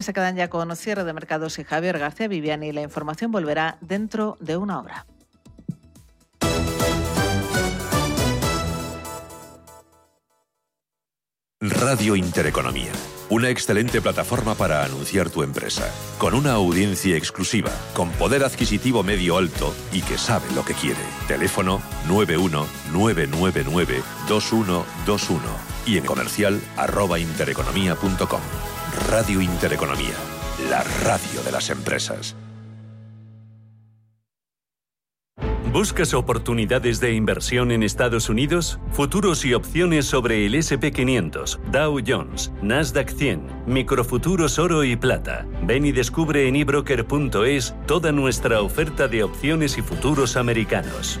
Se quedan ya con cierre de mercados y Javier García Viviani. La información volverá dentro de una hora. Radio Intereconomía. Una excelente plataforma para anunciar tu empresa. Con una audiencia exclusiva, con poder adquisitivo medio alto y que sabe lo que quiere. Teléfono 919992121 y en comercial arroba intereconomía.com. Radio Intereconomía. La radio de las empresas. ¿Buscas oportunidades de inversión en Estados Unidos? Futuros y opciones sobre el SP500, Dow Jones, Nasdaq 100, microfuturos oro y plata. Ven y descubre en ebroker.es toda nuestra oferta de opciones y futuros americanos.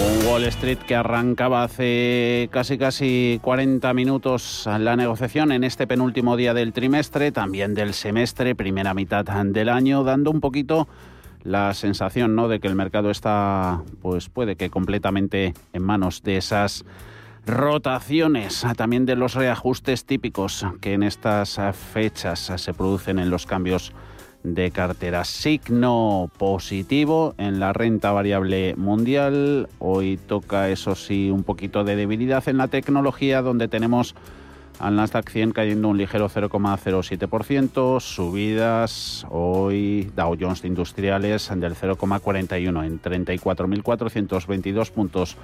Un Wall Street que arrancaba hace casi casi 40 minutos la negociación en este penúltimo día del trimestre, también del semestre, primera mitad del año, dando un poquito la sensación ¿no? de que el mercado está, pues puede que completamente en manos de esas rotaciones, también de los reajustes típicos que en estas fechas se producen en los cambios de cartera. Signo positivo en la renta variable mundial. Hoy toca, eso sí, un poquito de debilidad en la tecnología, donde tenemos al Nasdaq 100 cayendo un ligero 0,07%, subidas hoy Dow Jones de Industriales del 0,41 en 34.422 puntos.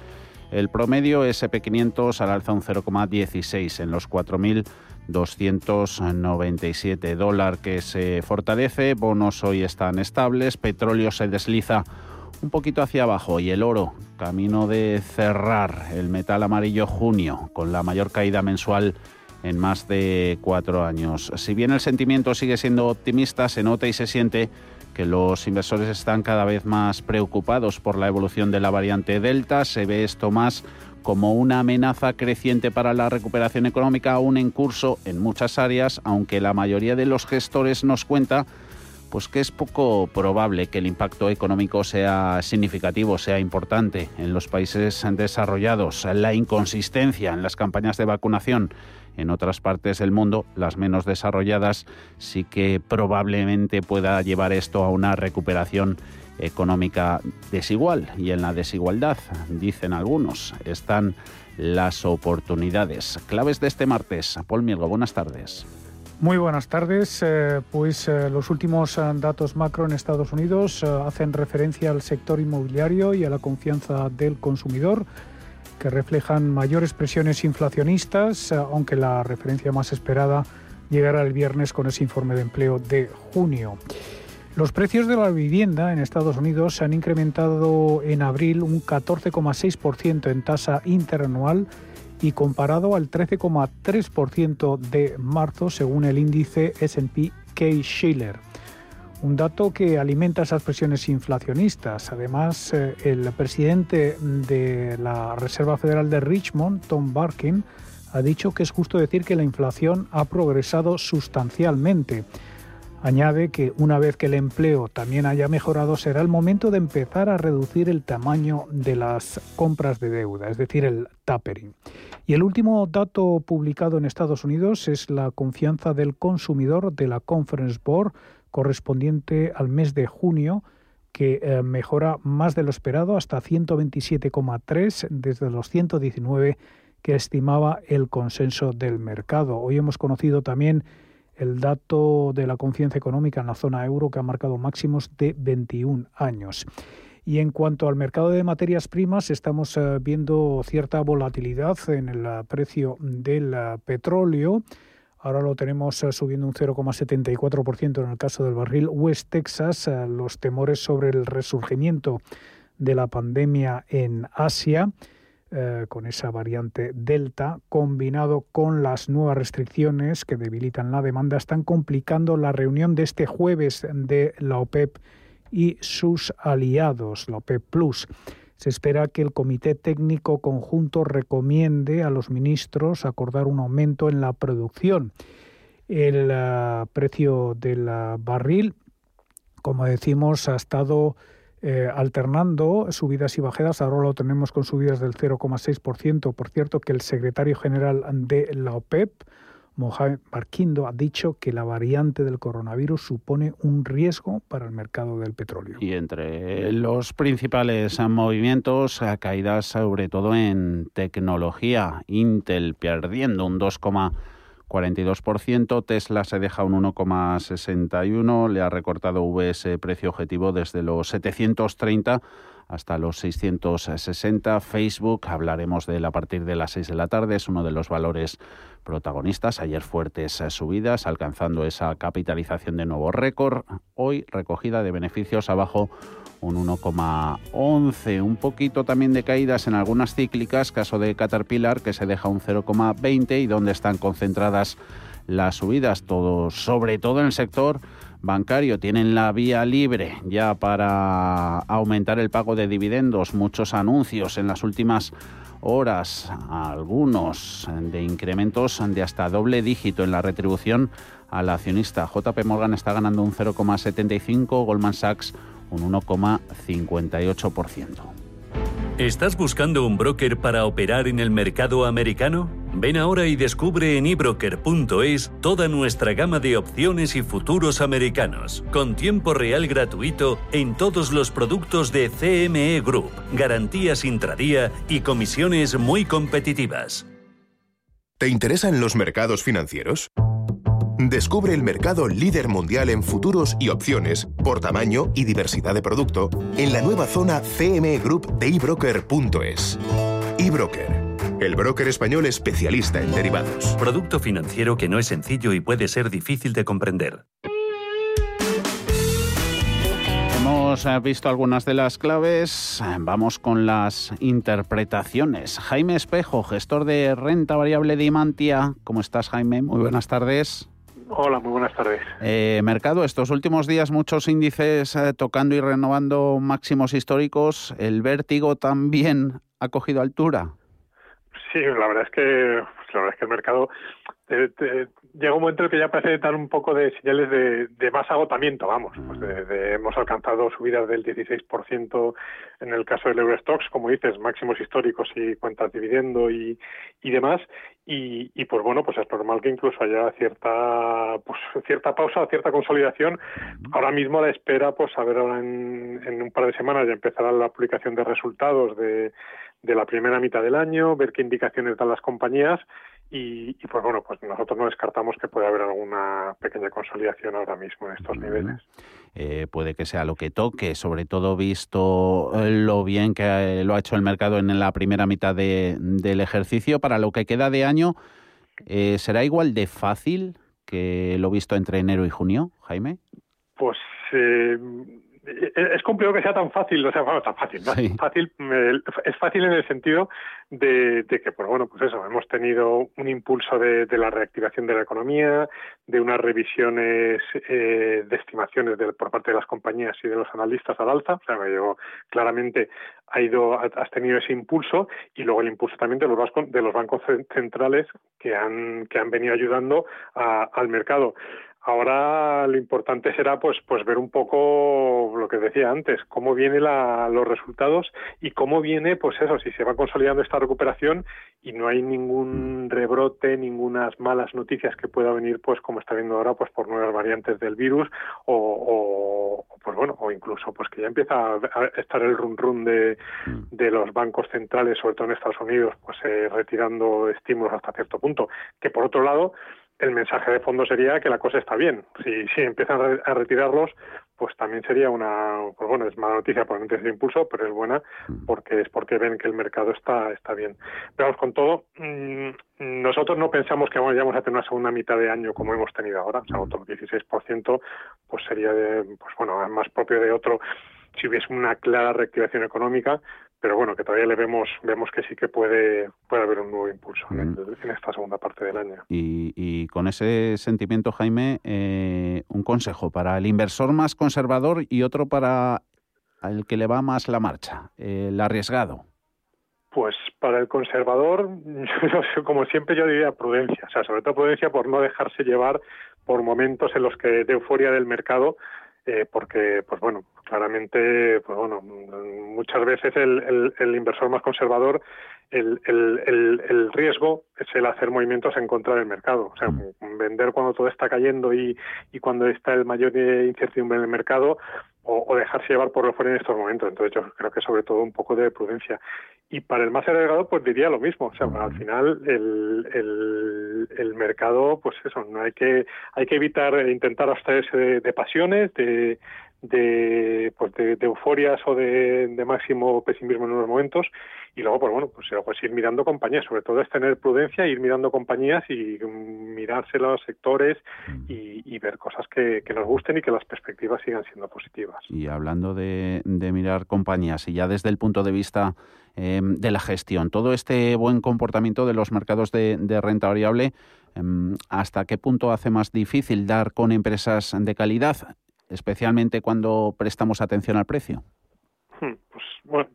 El promedio SP500 al alza un 0,16 en los 4.297 dólar que se fortalece, bonos hoy están estables, petróleo se desliza un poquito hacia abajo y el oro, camino de cerrar el metal amarillo junio con la mayor caída mensual en más de cuatro años. Si bien el sentimiento sigue siendo optimista, se nota y se siente que los inversores están cada vez más preocupados por la evolución de la variante Delta. Se ve esto más como una amenaza creciente para la recuperación económica, aún en curso en muchas áreas, aunque la mayoría de los gestores nos cuenta pues que es poco probable que el impacto económico sea significativo, sea importante en los países desarrollados. La inconsistencia en las campañas de vacunación en otras partes del mundo, las menos desarrolladas, sí que probablemente pueda llevar esto a una recuperación económica desigual. Y en la desigualdad, dicen algunos, están las oportunidades. Claves de este martes. Paul Mielgo, buenas tardes. Muy buenas tardes. Eh, pues eh, los últimos eh, datos macro en Estados Unidos hacen referencia al sector inmobiliario y a la confianza del consumidor que reflejan mayores presiones inflacionistas, aunque la referencia más esperada llegará el viernes con ese informe de empleo de junio. Los precios de la vivienda en Estados Unidos se han incrementado en abril un 14,6% en tasa interanual y comparado al 13,3% de marzo según el índice SP K-Schiller un dato que alimenta esas presiones inflacionistas. Además, eh, el presidente de la Reserva Federal de Richmond, Tom Barkin, ha dicho que es justo decir que la inflación ha progresado sustancialmente. Añade que una vez que el empleo también haya mejorado, será el momento de empezar a reducir el tamaño de las compras de deuda, es decir, el tapering. Y el último dato publicado en Estados Unidos es la confianza del consumidor de la Conference Board correspondiente al mes de junio, que eh, mejora más de lo esperado hasta 127,3 desde los 119 que estimaba el consenso del mercado. Hoy hemos conocido también el dato de la confianza económica en la zona euro que ha marcado máximos de 21 años. Y en cuanto al mercado de materias primas, estamos eh, viendo cierta volatilidad en el eh, precio del petróleo. Ahora lo tenemos eh, subiendo un 0,74% en el caso del barril West Texas. Eh, los temores sobre el resurgimiento de la pandemia en Asia, eh, con esa variante Delta, combinado con las nuevas restricciones que debilitan la demanda, están complicando la reunión de este jueves de la OPEP y sus aliados, la OPEP Plus. Se espera que el Comité Técnico Conjunto recomiende a los ministros acordar un aumento en la producción. El uh, precio del uh, barril, como decimos, ha estado eh, alternando subidas y bajadas. Ahora lo tenemos con subidas del 0,6%. Por cierto, que el secretario general de la OPEP, Mohamed Barquindo ha dicho que la variante del coronavirus supone un riesgo para el mercado del petróleo. Y entre los principales movimientos, caídas sobre todo en tecnología, Intel perdiendo un 2,42%, Tesla se deja un 1,61, le ha recortado VS precio objetivo desde los 730 hasta los 660. Facebook, hablaremos de él a partir de las 6 de la tarde, es uno de los valores protagonistas. Ayer fuertes subidas, alcanzando esa capitalización de nuevo récord. Hoy recogida de beneficios abajo un 1,11. Un poquito también de caídas en algunas cíclicas, caso de Caterpillar, que se deja un 0,20 y donde están concentradas las subidas, todo, sobre todo en el sector bancario. Tienen la vía libre ya para aumentar el pago de dividendos, muchos anuncios en las últimas horas, algunos de incrementos de hasta doble dígito en la retribución al accionista. JP Morgan está ganando un 0,75, Goldman Sachs un 1,58%. ¿Estás buscando un broker para operar en el mercado americano? Ven ahora y descubre en ebroker.es toda nuestra gama de opciones y futuros americanos, con tiempo real gratuito en todos los productos de CME Group, garantías intradía y comisiones muy competitivas. ¿Te interesan los mercados financieros? Descubre el mercado líder mundial en futuros y opciones por tamaño y diversidad de producto en la nueva zona CME Group de ebroker.es. eBroker, el broker español especialista en derivados. Producto financiero que no es sencillo y puede ser difícil de comprender. Hemos eh, visto algunas de las claves, vamos con las interpretaciones. Jaime Espejo, gestor de renta variable de Imantia. ¿Cómo estás, Jaime? Muy buenas tardes. Hola, muy buenas tardes. Eh, mercado, estos últimos días muchos índices eh, tocando y renovando máximos históricos. ¿El vértigo también ha cogido altura? Sí, la verdad es que, pues, la verdad es que el mercado llega un momento en el que ya parece dar un poco de señales de, más agotamiento, vamos. Pues hemos alcanzado subidas del 16% en el caso del Eurostox, como dices, máximos históricos y cuentas dividendo y, y demás. Y, y, pues bueno, pues es normal que incluso haya cierta pues cierta pausa, cierta consolidación. Ahora mismo a la espera, pues a ver ahora en, en un par de semanas ya empezará la publicación de resultados de, de la primera mitad del año, ver qué indicaciones dan las compañías y, pues bueno, pues nosotros no descartamos que puede haber alguna pequeña consolidación ahora mismo en estos niveles. Eh, puede que sea lo que toque, sobre todo visto eh, lo bien que eh, lo ha hecho el mercado en la primera mitad del ejercicio. Para lo que queda de año, ¿será igual de fácil que lo visto entre enero y junio, Jaime? Pues es complicado que sea tan fácil, o sea, bueno, tan fácil, ¿no? fácil, es fácil en el sentido de, que, pues bueno, pues eso, hemos tenido un impulso de, la reactivación de la economía, de unas revisiones eh, de estimaciones por parte de las compañías y de los analistas al alza, o sea, claramente ha ido, has tenido ese impulso y luego el impulso también de los bancos, de los bancos centrales que han, que han venido ayudando al mercado. Ahora lo importante será pues pues ver un poco lo que decía antes, cómo vienen los resultados y cómo viene pues eso, si se va consolidando esta recuperación y no hay ningún rebrote, ninguna malas noticias que pueda venir pues como está viendo ahora pues por nuevas variantes del virus o, pues bueno, o incluso pues que ya empieza a estar el run run de, de los bancos centrales, sobre todo en Estados Unidos, pues eh, retirando estímulos hasta cierto punto, que por otro lado el mensaje de fondo sería que la cosa está bien. Si, si empiezan a retirarlos, pues también sería una, pues bueno, es mala noticia por ese impulso, pero es buena porque es porque ven que el mercado está, está bien. Pero vamos, con todo, mm, nosotros no pensamos que vayamos a tener una segunda mitad de año como hemos tenido ahora, o sea, otro 16%, pues sería de, pues bueno, más propio de otro si hubiese una clara reactivación económica, pero bueno, que todavía le vemos vemos que sí que puede puede haber un nuevo impulso en, esta segunda parte del año. Y, con ese sentimiento, Jaime, eh, un consejo para el inversor más conservador y otro para el que le va más la marcha, el arriesgado. Pues para el conservador, como siempre yo diría prudencia, o sea, sobre todo prudencia por no dejarse llevar por momentos en los que de euforia del mercado eh, porque, pues bueno, claramente, pues bueno, muchas veces el, el, inversor más conservador, el, el, riesgo es el hacer movimientos en contra del mercado. O sea, mm. vender cuando todo está cayendo y, y cuando está el mayor incertidumbre en el mercado o, dejarse llevar por lo fuera en estos momentos. Entonces yo creo que sobre todo un poco de prudencia. Y para el más agregado, pues diría lo mismo. O sea, al final el, el, el, mercado, pues eso, no hay que hay que evitar intentar abstraerse de, de pasiones, de, de, pues de, euforias o de, máximo pesimismo en unos momentos y luego pues bueno pues, pues ir mirando compañías sobre todo es tener prudencia ir mirando compañías y mirarse los sectores mm. y, ver cosas que, nos gusten y que las perspectivas sigan siendo positivas y hablando de, mirar compañías y ya desde el punto de vista em, de la gestión todo este buen comportamiento de los mercados de, de renta variable em, ¿Hasta qué punto hace más difícil dar con empresas de calidad? Especialmente cuando prestamos atención al precio? Hmm, pues bueno,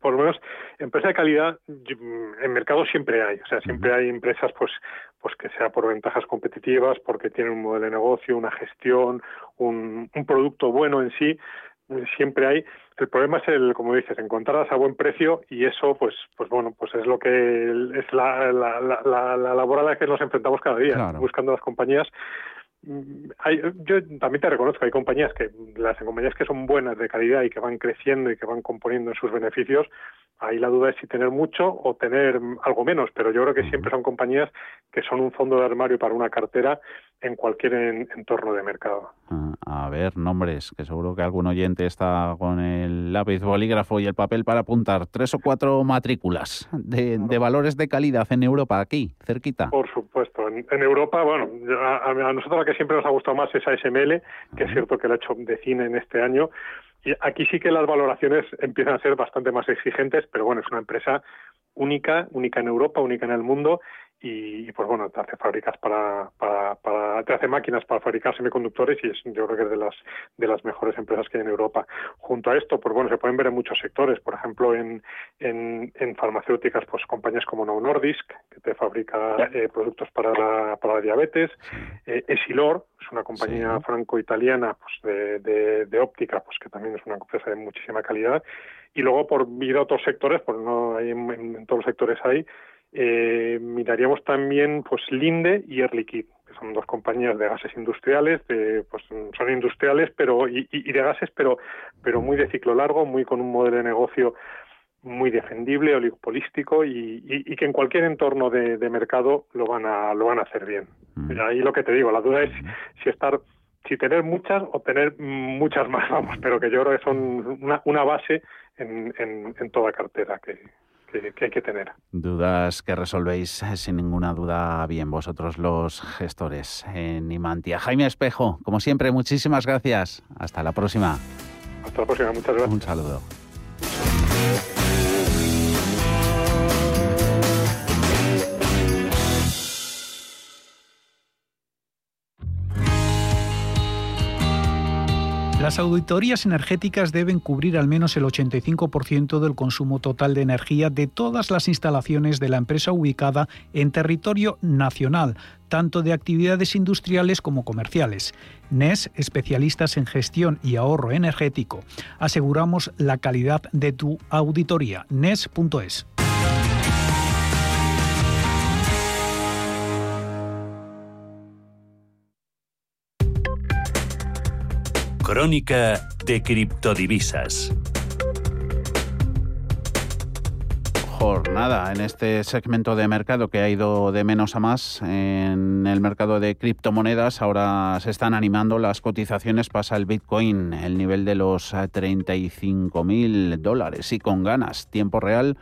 por lo menos empresa de calidad en mercado siempre hay, o sea, siempre hay empresas pues pues que sea por ventajas competitivas, porque tienen un modelo de negocio, una gestión, un, un producto bueno en sí, siempre hay. El problema es el, como dices, encontrarlas a buen precio y eso, pues, pues bueno, pues es lo que es la, la, la, la labor a la que nos enfrentamos cada día, buscando las compañías Mm, hay, yo también te reconozco, hay compañías que, las compañías que son buenas de calidad y que van creciendo y que van componiendo en sus beneficios, ahí la duda es si tener mucho o tener algo menos, pero yo creo que siempre son compañías que son un fondo de armario para una cartera en cualquier entorno de mercado. Ah, a ver, nombres, que seguro que algún oyente está con el lápiz, bolígrafo y el papel para apuntar. Tres o cuatro matrículas de, valores de calidad en Europa, aquí, cerquita. Por supuesto. En, Europa, bueno, a, nosotros la que siempre nos ha gustado más es ASML, que es cierto que lo ha hecho de cine en este año. Y aquí sí que las valoraciones empiezan a ser bastante más exigentes, pero bueno, es una empresa única, única en Europa, única en el mundo y, pues bueno, te hace fábricas para, para, para, te hace máquinas para fabricar semiconductores y es yo creo que es de las de las mejores empresas que hay en Europa. Junto a esto, pues bueno, se pueden ver en muchos sectores, por ejemplo en, en, en farmacéuticas, pues compañías como Novo Nordisk, que te fabrica eh, productos para la, para la diabetes, eh, Esilor, es una compañía franco-italiana pues de, de, óptica, pues que también es una empresa de muchísima calidad, y luego por ir a otros sectores, pues no hay en todos los sectores hay, eh, miraríamos también pues Linde y Air que son dos compañías de gases industriales, de, pues son industriales pero y, de gases, pero pero muy de ciclo largo, muy con un modelo de negocio muy defendible, oligopolístico y, y, que en cualquier entorno de, mercado lo van a lo van a hacer bien. Mm. ahí lo que te digo, la duda es si estar si tener muchas o tener muchas más, vamos, pero que yo creo que son una, una base en, en, en toda cartera que, que, hay que tener. Dudas que resolvéis eh, sin ninguna duda bien vosotros los gestores en Imantia. Jaime Espejo, como siempre, muchísimas gracias. Hasta la próxima. Hasta la próxima, muchas gracias. Un saludo. Las auditorías energéticas deben cubrir al menos el 85% del consumo total de energía de todas las instalaciones de la empresa ubicada en territorio nacional, tanto de actividades industriales como comerciales. NES, especialistas en gestión y ahorro energético. Aseguramos la calidad de tu auditoría. NES.es. Crónica de criptodivisas. Jornada en este segmento de mercado que ha ido de menos a más en el mercado de criptomonedas. Ahora se están animando las cotizaciones, pasa el Bitcoin, el nivel de los 35 mil dólares y con ganas. Tiempo real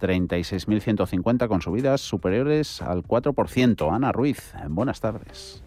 36.150 con subidas superiores al 4%. Ana Ruiz, buenas tardes.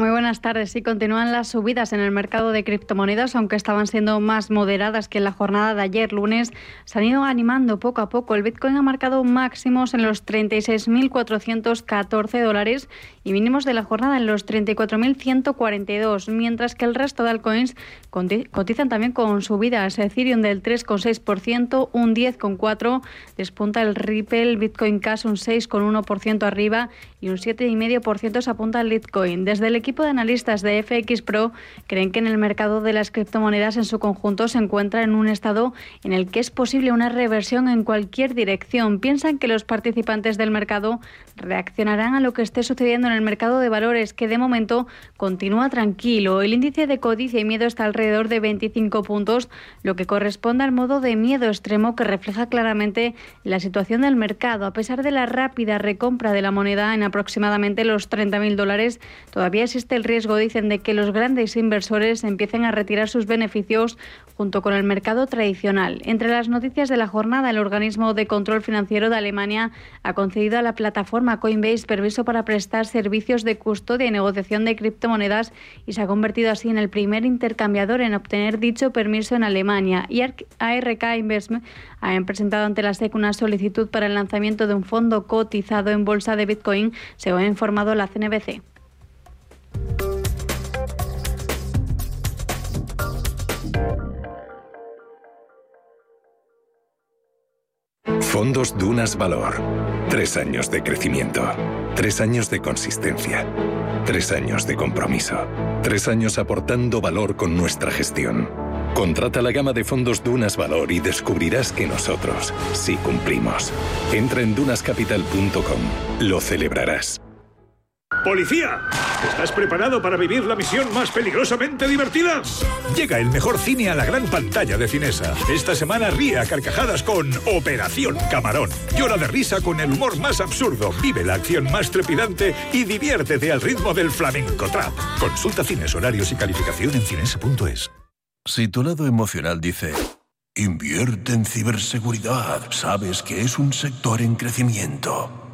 Muy buenas tardes. Sí, continúan las subidas en el mercado de criptomonedas, aunque estaban siendo más moderadas que en la jornada de ayer lunes. Se han ido animando poco a poco. El Bitcoin ha marcado máximos en los 36.414 dólares y mínimos de la jornada en los 34.142, mientras que el resto de altcoins cotizan también con subidas. Ethereum del 3,6%, un 10,4%. Despunta el Ripple, Bitcoin Cash un 6,1% arriba y un 7,5% se apunta al Bitcoin. Desde el equipo de analistas de FX Pro creen que en el mercado de las criptomonedas en su conjunto se encuentra en un estado en el que es posible una reversión en cualquier dirección. Piensan que los participantes del mercado reaccionarán a lo que esté sucediendo en el mercado de valores, que de momento continúa tranquilo. El índice de codicia y miedo está alrededor de 25 puntos, lo que corresponde al modo de miedo extremo que refleja claramente la situación del mercado. A pesar de la rápida recompra de la moneda en aproximadamente los 30.000 dólares, todavía existe el riesgo, dicen, de que los grandes inversores empiecen a retirar sus beneficios junto con el mercado tradicional. Entre las noticias de la jornada, el organismo de control financiero de Alemania ha concedido a la plataforma Coinbase permiso para prestar servicios de custodia y negociación de criptomonedas y se ha convertido así en el primer intercambiador en obtener dicho permiso en Alemania. Y ARK Investment ha presentado ante la SEC una solicitud para el lanzamiento de un fondo cotizado en bolsa de Bitcoin, según ha informado la CNBC. Fondos Dunas Valor. Tres años de crecimiento. Tres años de consistencia. Tres años de compromiso. Tres años aportando valor con nuestra gestión. Contrata la gama de fondos Dunas Valor y descubrirás que nosotros sí cumplimos. Entra en dunascapital.com. Lo celebrarás. ¡Policía! ¿Estás preparado para vivir la misión más peligrosamente divertida? Llega el mejor cine a la gran pantalla de Cinesa. Esta semana ríe a carcajadas con Operación Camarón. Llora de risa con el humor más absurdo, vive la acción más trepidante y diviértete al ritmo del flamenco trap. Consulta cines, horarios y calificación en cinesa.es. Si tu lado emocional dice... Invierte en ciberseguridad. Sabes que es un sector en crecimiento.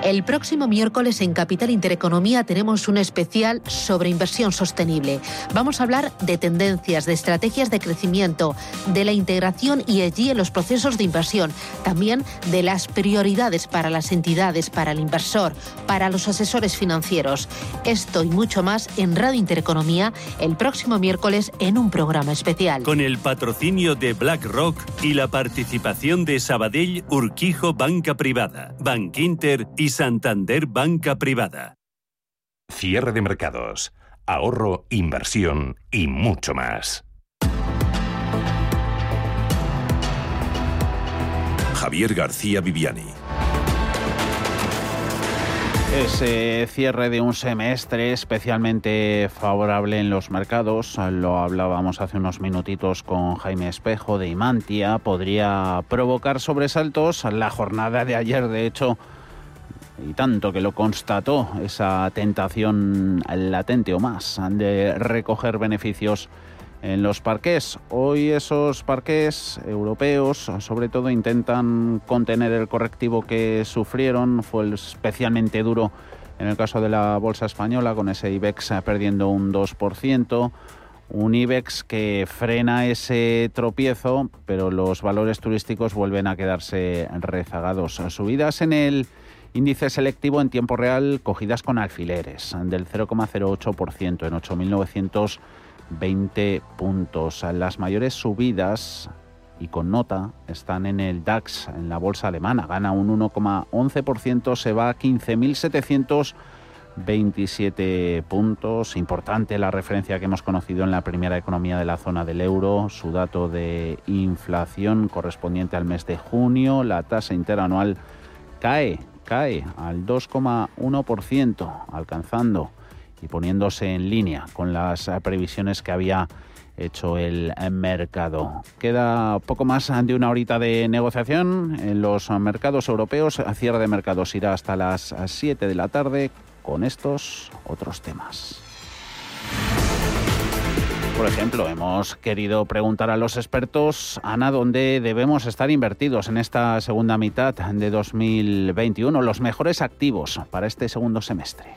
El próximo miércoles en Capital Intereconomía tenemos un especial sobre inversión sostenible. Vamos a hablar de tendencias, de estrategias de crecimiento, de la integración y allí en los procesos de inversión, también de las prioridades para las entidades, para el inversor, para los asesores financieros. Esto y mucho más en Radio Intereconomía el próximo miércoles en un programa especial. Con el patrocinio de BlackRock y la participación de Sabadell Urquijo Banca Privada, Bankinter y Santander Banca Privada. Cierre de mercados, ahorro, inversión y mucho más. Javier García Viviani. Ese cierre de un semestre especialmente favorable en los mercados, lo hablábamos hace unos minutitos con Jaime Espejo de Imantia, podría provocar sobresaltos. La jornada de ayer, de hecho, y tanto que lo constató esa tentación latente o más de recoger beneficios en los parques. Hoy esos parques europeos sobre todo intentan contener el correctivo que sufrieron, fue especialmente duro en el caso de la bolsa española con ese IBEX perdiendo un 2%. Un IBEX que frena ese tropiezo, pero los valores turísticos vuelven a quedarse rezagados. Subidas en el Índice selectivo en tiempo real cogidas con alfileres del 0,08% en 8.920 puntos. Las mayores subidas y con nota están en el DAX, en la bolsa alemana. Gana un 1,11%, se va a 15.727 puntos. Importante la referencia que hemos conocido en la primera economía de la zona del euro, su dato de inflación correspondiente al mes de junio. La tasa interanual cae, cae al 2,1%, alcanzando y poniéndose en línea con las previsiones que había hecho el mercado. Queda poco más de una horita de negociación en los mercados europeos. Cierre de mercados irá hasta las 7 de la tarde con estos otros temas. Por ejemplo, hemos querido preguntar a los expertos, Ana, dónde debemos estar invertidos en esta segunda mitad de 2021, los mejores activos para este segundo semestre.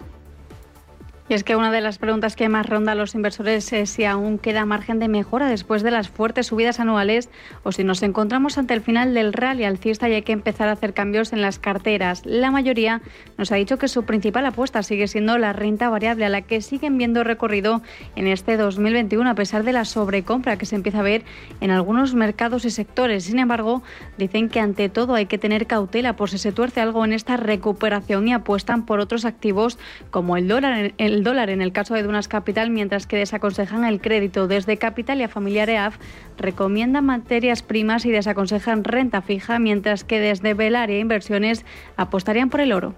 Y es que una de las preguntas que más ronda a los inversores es si aún queda margen de mejora después de las fuertes subidas anuales o si nos encontramos ante el final del rally alcista y hay que empezar a hacer cambios en las carteras. La mayoría nos ha dicho que su principal apuesta sigue siendo la renta variable, a la que siguen viendo recorrido en este 2021 a pesar de la sobrecompra que se empieza a ver en algunos mercados y sectores. Sin embargo, dicen que ante todo hay que tener cautela por si se tuerce algo en esta recuperación y apuestan por otros activos como el dólar. En el dólar en el caso de Dunas Capital, mientras que desaconsejan el crédito. Desde Capital y a Familiar EAF recomiendan materias primas y desaconsejan renta fija, mientras que desde Velaria Inversiones apostarían por el oro.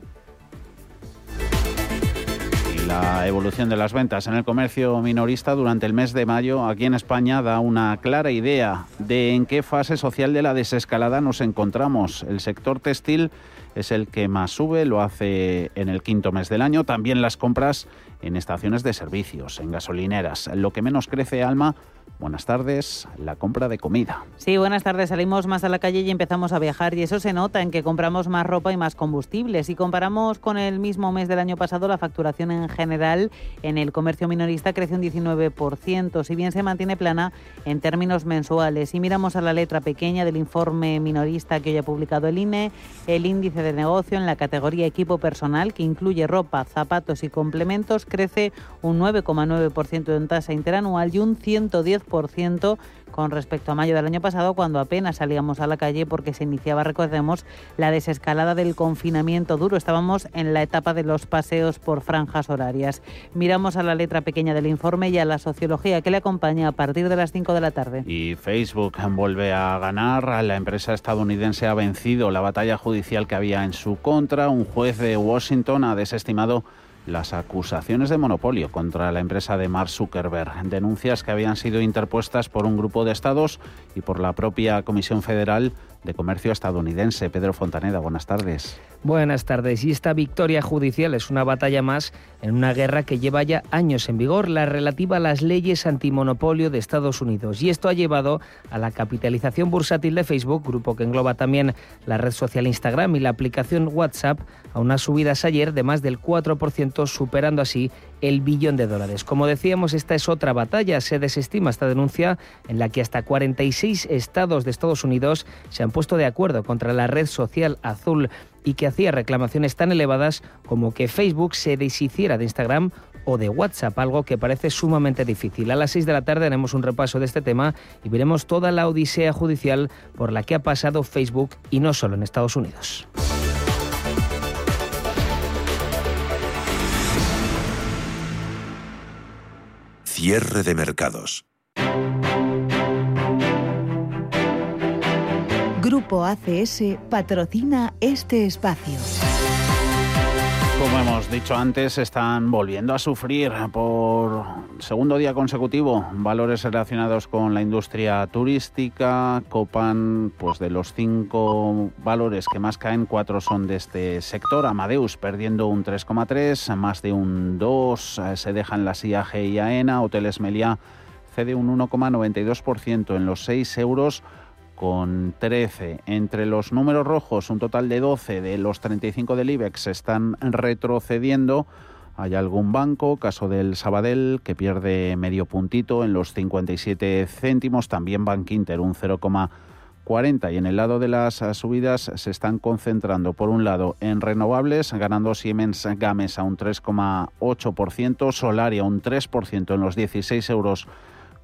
La evolución de las ventas en el comercio minorista durante el mes de mayo aquí en España da una clara idea de en qué fase social de la desescalada nos encontramos. El sector textil es el que más sube, lo hace en el quinto mes del año. También las compras en estaciones de servicios, en gasolineras. Lo que menos crece, Alma, Buenas tardes, la compra de comida. Sí, buenas tardes. Salimos más a la calle y empezamos a viajar y eso se nota en que compramos más ropa y más combustible. Si comparamos con el mismo mes del año pasado, la facturación en general en el comercio minorista crece un 19%, si bien se mantiene plana en términos mensuales. Si miramos a la letra pequeña del informe minorista que hoy ha publicado el INE, el índice de negocio en la categoría equipo personal, que incluye ropa, zapatos y complementos, crece un 9,9% en tasa interanual y un 110% con respecto a mayo del año pasado, cuando apenas salíamos a la calle porque se iniciaba, recordemos, la desescalada del confinamiento duro. Estábamos en la etapa de los paseos por franjas horarias. Miramos a la letra pequeña del informe y a la sociología que le acompaña a partir de las 5 de la tarde. Y Facebook vuelve a ganar. La empresa estadounidense ha vencido la batalla judicial que había en su contra. Un juez de Washington ha desestimado las acusaciones de monopolio contra la empresa de Mark Zuckerberg, denuncias que habían sido interpuestas por un grupo de estados y por la propia Comisión Federal de Comercio estadounidense. Pedro Fontaneda, buenas tardes. Buenas tardes. Y esta victoria judicial es una batalla más en una guerra que lleva ya años en vigor, la relativa a las leyes antimonopolio de Estados Unidos. Y esto ha llevado a la capitalización bursátil de Facebook, grupo que engloba también la red social Instagram y la aplicación WhatsApp, a unas subidas ayer de más del 4%, superando así el billón de dólares. Como decíamos, esta es otra batalla. Se desestima esta denuncia en la que hasta 46 estados de Estados Unidos se han puesto de acuerdo contra la red social azul y que hacía reclamaciones tan elevadas como que Facebook se deshiciera de Instagram o de WhatsApp, algo que parece sumamente difícil. A las 6 de la tarde haremos un repaso de este tema y veremos toda la odisea judicial por la que ha pasado Facebook y no solo en Estados Unidos. Cierre de mercados. Grupo ACS patrocina este espacio. Como hemos dicho antes, están volviendo a sufrir por segundo día consecutivo valores relacionados con la industria turística. Copan, pues de los cinco valores que más caen, cuatro son de este sector. Amadeus perdiendo un 3,3, más de un 2. Eh, se dejan las IAG y AENA. Hoteles Meliá cede un 1,92% en los 6 euros con 13. Entre los números rojos, un total de 12 de los 35 del IBEX están retrocediendo. Hay algún banco, caso del Sabadell, que pierde medio puntito en los 57 céntimos. También Bank Inter un 0,4 40 y en el lado de las subidas se están concentrando por un lado en renovables, ganando Siemens Games a un 3,8%, Solaria un 3% en los 16 euros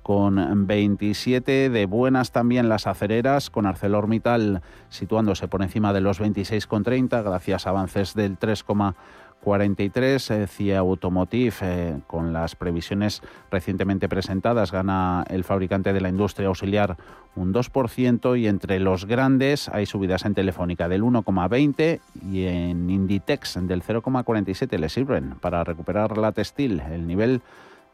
con 27 de buenas también las acereras, con ArcelorMittal situándose por encima de los 26,30 gracias a avances del 3,43. Eh, CIA Automotive, eh, con las previsiones recientemente presentadas, gana el fabricante de la industria auxiliar un 2% y entre los grandes hay subidas en Telefónica del 1,20 y en Inditex del 0,47 le sirven para recuperar la textil, el nivel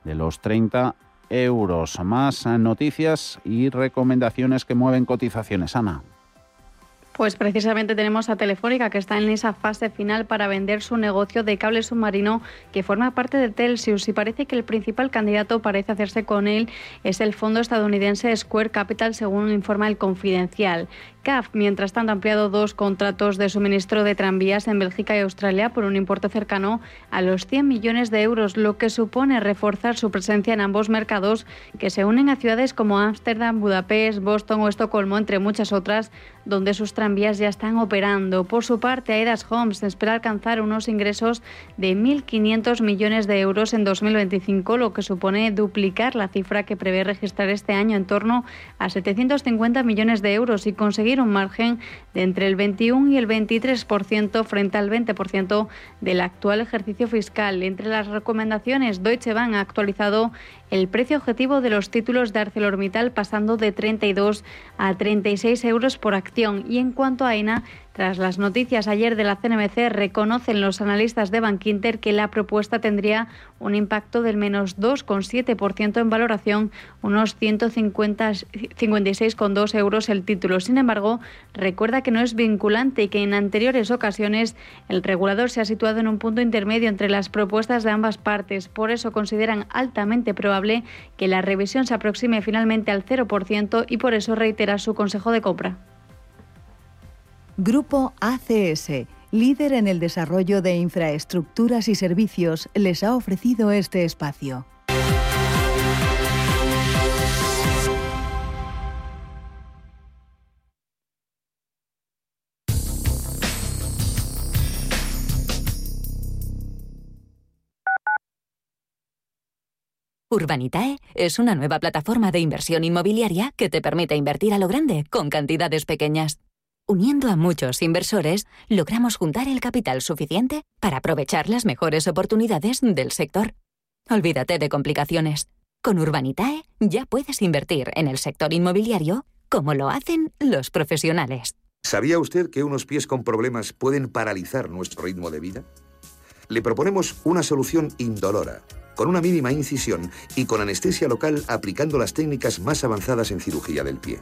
de los 30 euros. Más noticias y recomendaciones que mueven cotizaciones. Ana. Pues precisamente tenemos a Telefónica que está en esa fase final para vender su negocio de cable submarino que forma parte de Telsius y parece que el principal candidato parece hacerse con él es el fondo estadounidense Square Capital según informa el Confidencial. CAF, mientras tanto, ha ampliado dos contratos de suministro de tranvías en Bélgica y Australia por un importe cercano a los 100 millones de euros, lo que supone reforzar su presencia en ambos mercados que se unen a ciudades como Ámsterdam, Budapest, Boston o Estocolmo, entre muchas otras, donde sus tranvías ya están operando. Por su parte, Aidas Homes espera alcanzar unos ingresos de 1.500 millones de euros en 2025, lo que supone duplicar la cifra que prevé registrar este año en torno a 750 millones de euros y conseguir un margen de entre el 21 y el 23% frente al 20% del actual ejercicio fiscal. Entre las recomendaciones, Deutsche Bank ha actualizado el precio objetivo de los títulos de ArcelorMittal pasando de 32 a 36 euros por acción. Y en cuanto a AINA, tras las noticias ayer de la CNMC, reconocen los analistas de Bankinter que la propuesta tendría un impacto del menos 2,7% en valoración, unos 156,2 euros el título. Sin embargo, recuerda que no es vinculante y que en anteriores ocasiones el regulador se ha situado en un punto intermedio entre las propuestas de ambas partes. Por eso consideran altamente probable que la revisión se aproxime finalmente al 0% y por eso reitera su consejo de compra. Grupo ACS, líder en el desarrollo de infraestructuras y servicios, les ha ofrecido este espacio. Urbanitae es una nueva plataforma de inversión inmobiliaria que te permite invertir a lo grande con cantidades pequeñas. Uniendo a muchos inversores, logramos juntar el capital suficiente para aprovechar las mejores oportunidades del sector. Olvídate de complicaciones. Con Urbanitae ya puedes invertir en el sector inmobiliario como lo hacen los profesionales. ¿Sabía usted que unos pies con problemas pueden paralizar nuestro ritmo de vida? Le proponemos una solución indolora, con una mínima incisión y con anestesia local aplicando las técnicas más avanzadas en cirugía del pie.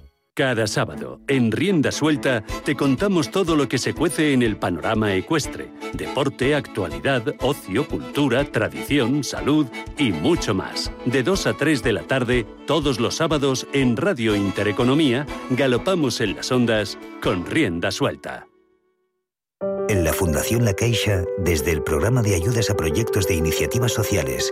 Cada sábado, en Rienda Suelta, te contamos todo lo que se cuece en el panorama ecuestre. Deporte, actualidad, ocio, cultura, tradición, salud y mucho más. De 2 a 3 de la tarde, todos los sábados, en Radio Intereconomía, galopamos en las ondas con Rienda Suelta. En la Fundación La Caixa, desde el programa de ayudas a proyectos de iniciativas sociales,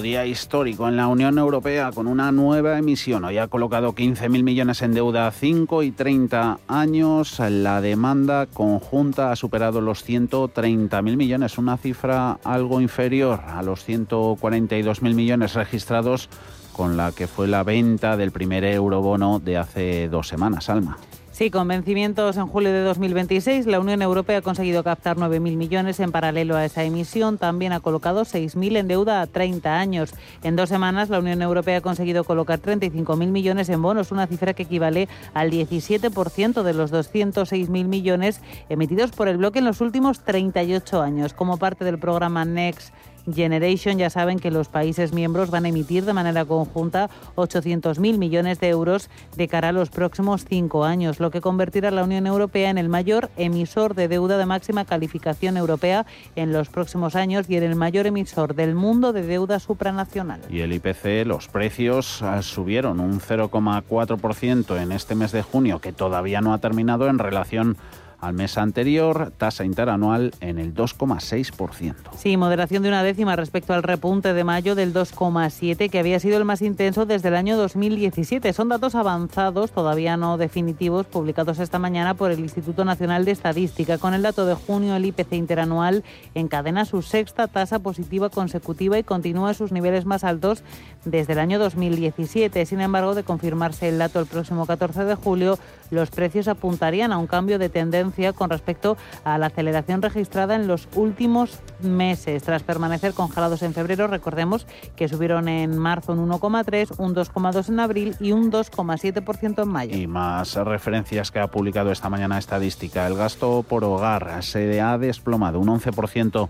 Día histórico en la Unión Europea con una nueva emisión. Hoy ha colocado 15.000 millones en deuda a 5 y 30 años. La demanda conjunta ha superado los 130.000 millones, una cifra algo inferior a los 142.000 millones registrados con la que fue la venta del primer eurobono de hace dos semanas, Alma. Sí, con vencimientos en julio de 2026, la Unión Europea ha conseguido captar 9.000 millones en paralelo a esa emisión. También ha colocado 6.000 en deuda a 30 años. En dos semanas, la Unión Europea ha conseguido colocar 35.000 millones en bonos, una cifra que equivale al 17% de los 206.000 millones emitidos por el bloque en los últimos 38 años, como parte del programa Next Generation ya saben que los países miembros van a emitir de manera conjunta 800.000 millones de euros de cara a los próximos cinco años, lo que convertirá a la Unión Europea en el mayor emisor de deuda de máxima calificación europea en los próximos años y en el mayor emisor del mundo de deuda supranacional. Y el IPC, los precios ah, subieron un 0,4% en este mes de junio, que todavía no ha terminado en relación al mes anterior, tasa interanual en el 2,6%. Sí, moderación de una décima respecto al repunte de mayo del 2,7, que había sido el más intenso desde el año 2017. Son datos avanzados, todavía no definitivos, publicados esta mañana por el Instituto Nacional de Estadística. Con el dato de junio, el IPC interanual encadena su sexta tasa positiva consecutiva y continúa sus niveles más altos desde el año 2017. Sin embargo, de confirmarse el dato el próximo 14 de julio, los precios apuntarían a un cambio de tendencia con respecto a la aceleración registrada en los últimos meses. Tras permanecer congelados en febrero, recordemos que subieron en marzo un 1,3, un 2,2 en abril y un 2,7% en mayo. Y más referencias que ha publicado esta mañana estadística. El gasto por hogar se ha desplomado un 11%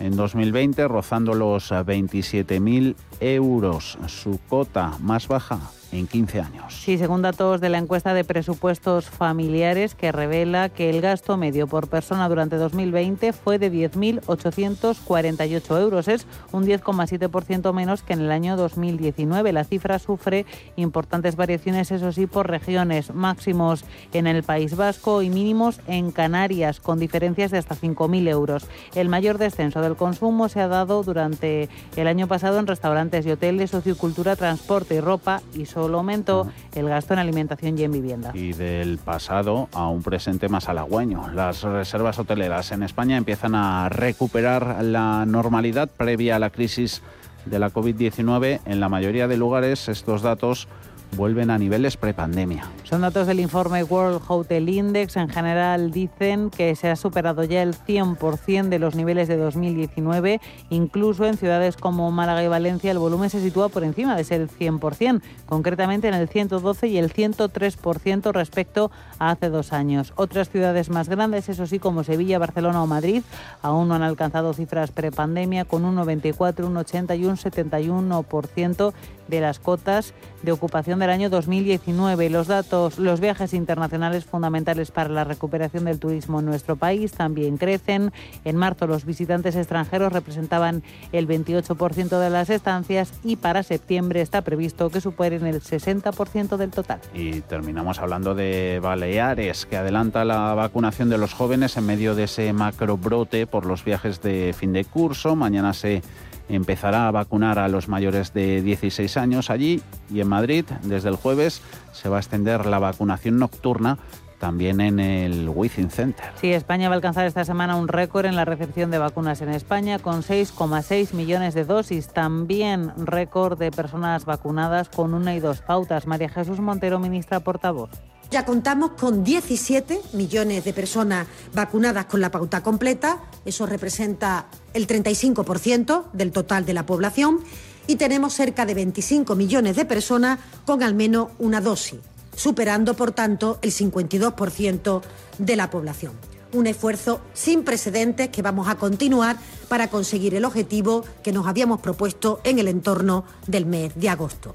en 2020, rozando los 27.000 euros, su cota más baja en 15 años. Sí, según datos de la encuesta de presupuestos familiares que revela que el gasto medio por persona durante 2020 fue de 10.848 euros. Es un 10,7% menos que en el año 2019. La cifra sufre importantes variaciones, eso sí, por regiones, máximos en el País Vasco y mínimos en Canarias, con diferencias de hasta 5.000 euros. El mayor descenso del consumo se ha dado durante el año pasado en restaurantes y hoteles, sociocultura, transporte y ropa y solo aumentó el gasto en alimentación y en vivienda. Y del pasado a un presente más halagüeño. Las reservas hoteleras en España empiezan a recuperar la normalidad previa a la crisis de la COVID-19. En la mayoría de lugares estos datos vuelven a niveles prepandemia. Son datos del informe World Hotel Index. En general dicen que se ha superado ya el 100% de los niveles de 2019. Incluso en ciudades como Málaga y Valencia el volumen se sitúa por encima de ese 100%, concretamente en el 112 y el 103% respecto a hace dos años. Otras ciudades más grandes, eso sí, como Sevilla, Barcelona o Madrid, aún no han alcanzado cifras prepandemia con un 94, un 80 y un 71% de las cotas de ocupación del año 2019. Los datos, los viajes internacionales fundamentales para la recuperación del turismo en nuestro país también crecen. En marzo los visitantes extranjeros representaban el 28% de las estancias y para septiembre está previsto que superen el 60% del total. Y terminamos hablando de Baleares, que adelanta la vacunación de los jóvenes en medio de ese macrobrote por los viajes de fin de curso. Mañana se empezará a vacunar a los mayores de 16 años allí y en Madrid desde el jueves se va a extender la vacunación nocturna también en el Within Center. Sí, España va a alcanzar esta semana un récord en la recepción de vacunas en España con 6,6 millones de dosis. También récord de personas vacunadas con una y dos pautas. María Jesús Montero, ministra portavoz. Ya contamos con 17 millones de personas vacunadas con la pauta completa, eso representa el 35% del total de la población, y tenemos cerca de 25 millones de personas con al menos una dosis, superando por tanto el 52% de la población. Un esfuerzo sin precedentes que vamos a continuar para conseguir el objetivo que nos habíamos propuesto en el entorno del mes de agosto.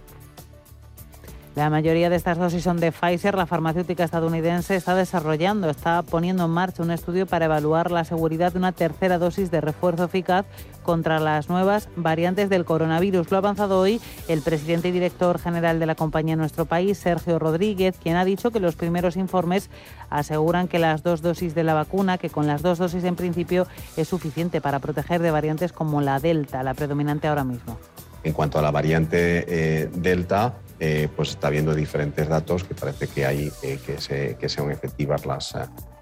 La mayoría de estas dosis son de Pfizer. La farmacéutica estadounidense está desarrollando, está poniendo en marcha un estudio para evaluar la seguridad de una tercera dosis de refuerzo eficaz contra las nuevas variantes del coronavirus. Lo ha avanzado hoy el presidente y director general de la compañía en nuestro país, Sergio Rodríguez, quien ha dicho que los primeros informes aseguran que las dos dosis de la vacuna, que con las dos dosis en principio es suficiente para proteger de variantes como la Delta, la predominante ahora mismo. En cuanto a la variante eh, Delta, eh, pues está viendo diferentes datos que parece que hay eh, que, se, que, sean efectivas las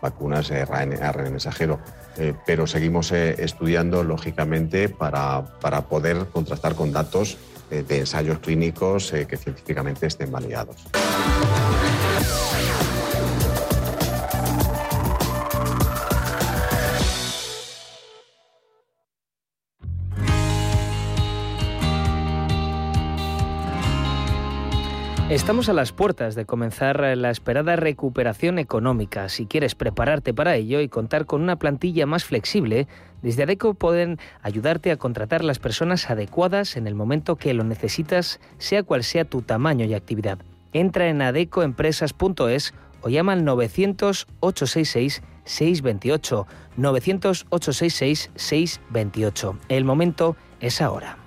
vacunas ARN mensajero. pero seguimos estudiando, lógicamente, para, para, poder contrastar con datos de ensayos clínicos que científicamente estén validados. Estamos a las puertas de comenzar la esperada recuperación económica. Si quieres prepararte para ello y contar con una plantilla más flexible, desde ADECO pueden ayudarte a contratar las personas adecuadas en el momento que lo necesitas, sea cual sea tu tamaño y actividad. Entra en adecoempresas.es o llama al 900-866-628. 900-866-628. El momento es ahora.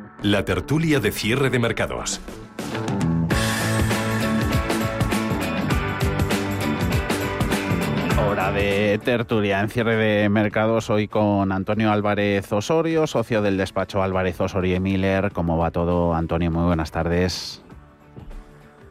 La tertulia de cierre de mercados. Hora de tertulia en cierre de mercados hoy con Antonio Álvarez Osorio, socio del despacho Álvarez Osorio y Miller. ¿Cómo va todo, Antonio? Muy buenas tardes.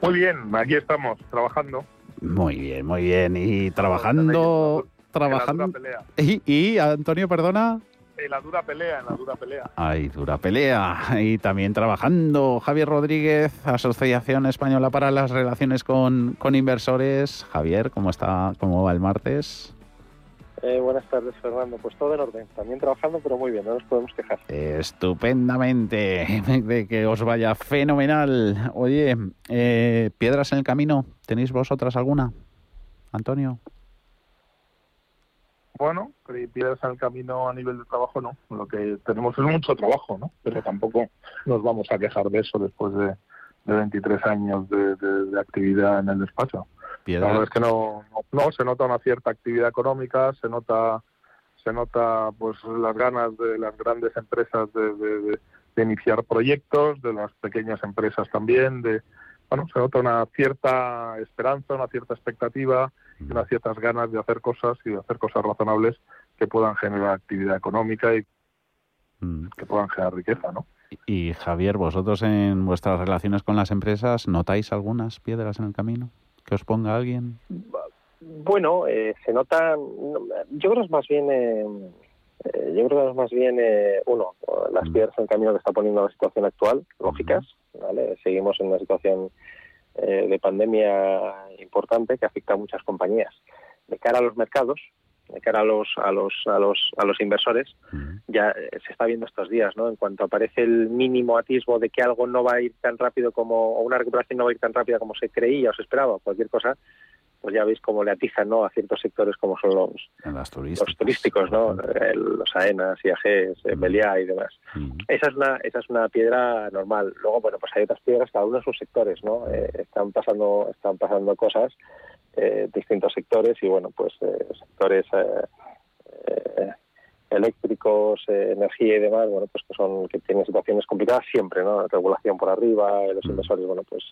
Muy bien, aquí estamos trabajando. Muy bien, muy bien. Y trabajando, trabajando. Y, y Antonio, perdona en la dura pelea, en la dura pelea. Ay, dura pelea. Y también trabajando Javier Rodríguez, Asociación Española para las Relaciones con, Inversores. Javier, ¿cómo está? ¿Cómo va el martes? Eh, buenas tardes, Fernando. Pues todo en orden. También trabajando, pero muy bien, no nos podemos quejar. Estupendamente. De que os vaya fenomenal. Oye, eh, ¿piedras en el camino? ¿Tenéis vosotras alguna? Antonio bueno, piedras en el camino a nivel de trabajo no. Lo que tenemos es mucho trabajo, ¿no? Pero tampoco nos vamos a quejar de eso después de, 23 años de, actividad en el despacho. La verdad es que no, no, se nota una cierta actividad económica, se nota se nota pues las ganas de las grandes empresas de, de iniciar proyectos, de las pequeñas empresas también, de bueno, se nota una cierta esperanza, una cierta expectativa y unas ciertas ganas de hacer cosas y de hacer cosas razonables que puedan generar actividad económica y mm. que puedan generar riqueza, ¿no? Y Javier, vosotros en vuestras relaciones con las empresas, ¿notáis algunas piedras en el camino? ¿Que os ponga alguien? Bueno, eh, se notan, yo creo que es más bien, eh, eh, yo creo que es más bien, uno, las mm. piedras en el camino que está poniendo la situación actual, lógicas, ¿vale? Seguimos en una situación eh, de pandemia importante que afecta a muchas compañías. De cara a los mercados, de cara a los a los a los a los inversores, ya eh, se está viendo estos días, ¿no? En cuanto aparece el mínimo atisbo de que algo no va a ir tan rápido como o una recuperación no va a ir tan rápida como se creía o se esperaba, cualquier cosa, pues ya veis cómo le atizan ¿no? a ciertos sectores como son los, los turísticos, ¿no? los AENAS, IAGs, mm. Meliá y demás. Mm. Esa es una esa es una piedra normal. Luego, bueno, pues hay otras piedras, cada uno en sus sectores, ¿no? Eh, están pasando están pasando cosas, eh, distintos sectores y, bueno, pues eh, sectores eh, eléctricos, energía y demás, bueno, pues que son que tienen situaciones complicadas siempre, ¿no? Regulación por arriba, los mm. inversores, bueno, pues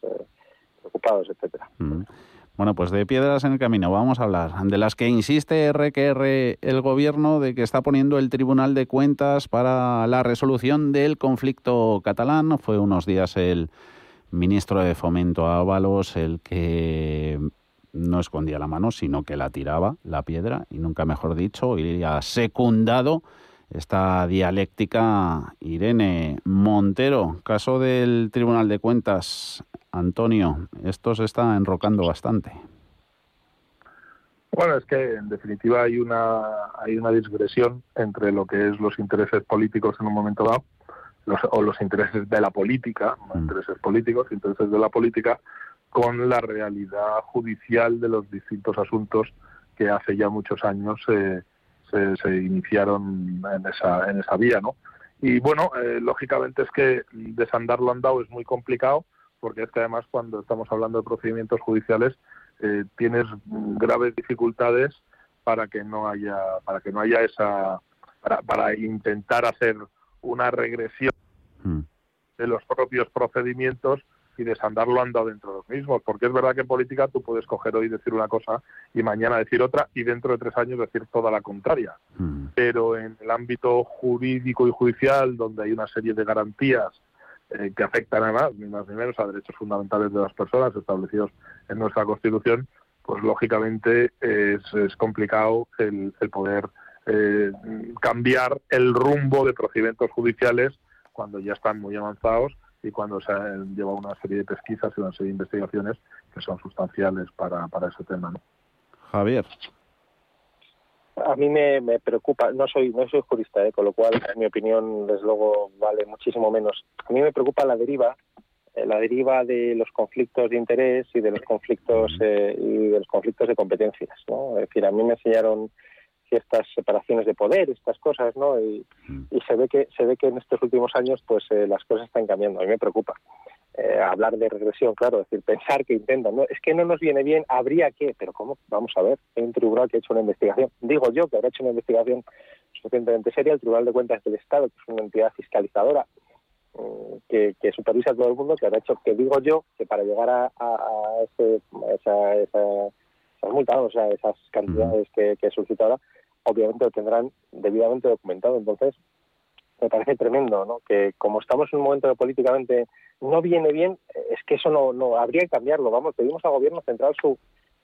preocupados, etcétera. Bueno, pues de piedras en el camino vamos a hablar, de las que insiste RQR el gobierno de que está poniendo el Tribunal de Cuentas para la resolución del conflicto catalán. Fue unos días el ministro de Fomento Ábalos el que no escondía la mano, sino que la tiraba, la piedra, y nunca mejor dicho, y ha secundado esta dialéctica. Irene Montero, caso del Tribunal de Cuentas. Antonio, esto se está enrocando bastante. Bueno, es que en definitiva hay una hay una digresión entre lo que es los intereses políticos en un momento dado o los intereses de la política, no intereses políticos, intereses de la política con la realidad judicial de los distintos asuntos que hace ya muchos años se, se, iniciaron en esa, en esa vía, ¿no? Y bueno, eh, lógicamente es que desandarlo andado es muy complicado, porque es que además cuando estamos hablando de procedimientos judiciales eh, tienes graves dificultades para que no haya, para que no haya esa, para, para intentar hacer una regresión mm. de los propios procedimientos y desandarlo anda dentro de los mismos, porque es verdad que en política tú puedes coger hoy decir una cosa y mañana decir otra y dentro de tres años decir toda la contraria. Mm. Pero en el ámbito jurídico y judicial, donde hay una serie de garantías eh, que afectan a más, ni más ni menos, a derechos fundamentales de las personas establecidos en nuestra Constitución, pues lógicamente es, es complicado el, el poder eh, cambiar el rumbo de procedimientos judiciales cuando ya están muy avanzados y cuando se han llevado una serie de pesquisas y una serie de investigaciones que son sustanciales para, para ese tema. ¿no? Javier. A mí me, me, preocupa, no soy no soy jurista, ¿eh? con lo cual mi opinión desde luego vale muchísimo menos. A mí me preocupa la deriva, eh, la deriva de los conflictos de interés y de los conflictos eh, y de los conflictos de competencias. ¿no? Es decir, a mí me enseñaron ciertas separaciones de poder, estas cosas, ¿no? Y, y, se ve que se ve que en estos últimos años, pues eh, las cosas están cambiando. A mí me preocupa eh, hablar de regresión, claro, es decir, pensar que intentan, ¿no? Es que no nos viene bien, habría que, pero cómo, vamos a ver, hay un tribunal que ha hecho una investigación, digo yo que habrá hecho una investigación suficientemente seria, el Tribunal de Cuentas del Estado, que es una entidad fiscalizadora mm, que, que, supervisa a todo el mundo, que habrá hecho, que digo yo, que para llegar a, a, ese, esa, esa, esas multas, o sea, esas cantidades que, que he solicitado, obviamente lo tendrán debidamente documentado. Entonces, me parece tremendo, ¿no? Que como estamos en un momento que políticamente no viene bien, es que eso no, no habría que cambiarlo. Vamos, pedimos al gobierno central su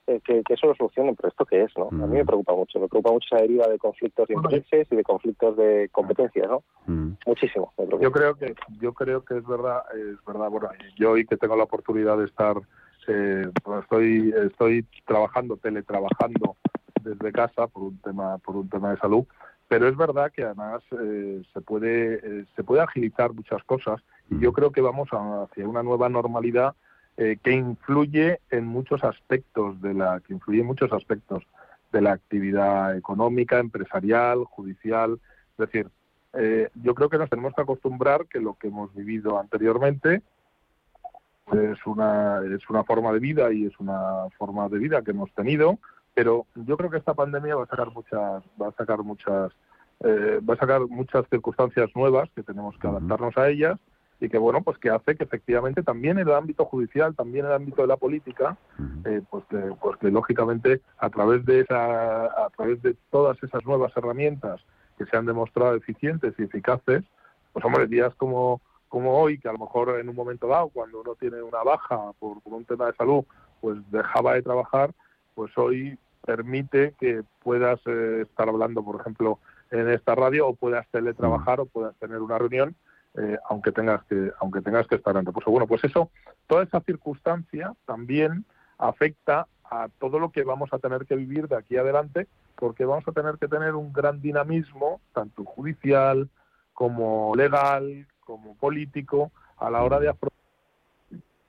eh, que, eso lo solucione, pero esto qué es, ¿no? A mí me mm. preocupa mucho, me preocupa mucho esa deriva de conflictos de intereses y de conflictos de competencias, ¿no? Mm. Muchísimo. yo creo que yo creo que es verdad, es verdad. Bueno, yo hoy que tengo la oportunidad de estar, eh, estoy estoy trabajando, teletrabajando desde casa por un tema por un tema de salud. Pero es verdad que además eh, se puede eh, se puede agilizar muchas cosas y yo creo que vamos hacia una nueva normalidad eh, que influye en muchos aspectos de la que influye en muchos aspectos de la actividad económica empresarial judicial. Es decir yo creo que nos tenemos que acostumbrar que lo que hemos vivido anteriormente es una es una forma de vida y es una forma de vida que hemos tenido pero yo creo que esta pandemia va a sacar muchas va a sacar muchas eh, va a sacar muchas circunstancias nuevas que tenemos que adaptarnos a ellas y que bueno pues que hace que efectivamente también en el ámbito judicial también en el ámbito de la política eh, pues que pues que lógicamente a través de esa a través de todas esas nuevas herramientas que se han demostrado eficientes y eficaces pues hombre días como como hoy que a lo mejor en un momento dado cuando uno tiene una baja por, por un tema de salud pues dejaba de trabajar pues hoy permite que puedas eh, estar hablando, por ejemplo, en esta radio o puedas teletrabajar o puedas tener una reunión eh, aunque tengas que aunque tengas que estar en reposo. Bueno, pues eso, toda esa circunstancia también afecta a todo lo que vamos a tener que vivir de aquí adelante, porque vamos a tener que tener un gran dinamismo, tanto judicial como legal, como político, a la hora de afrontar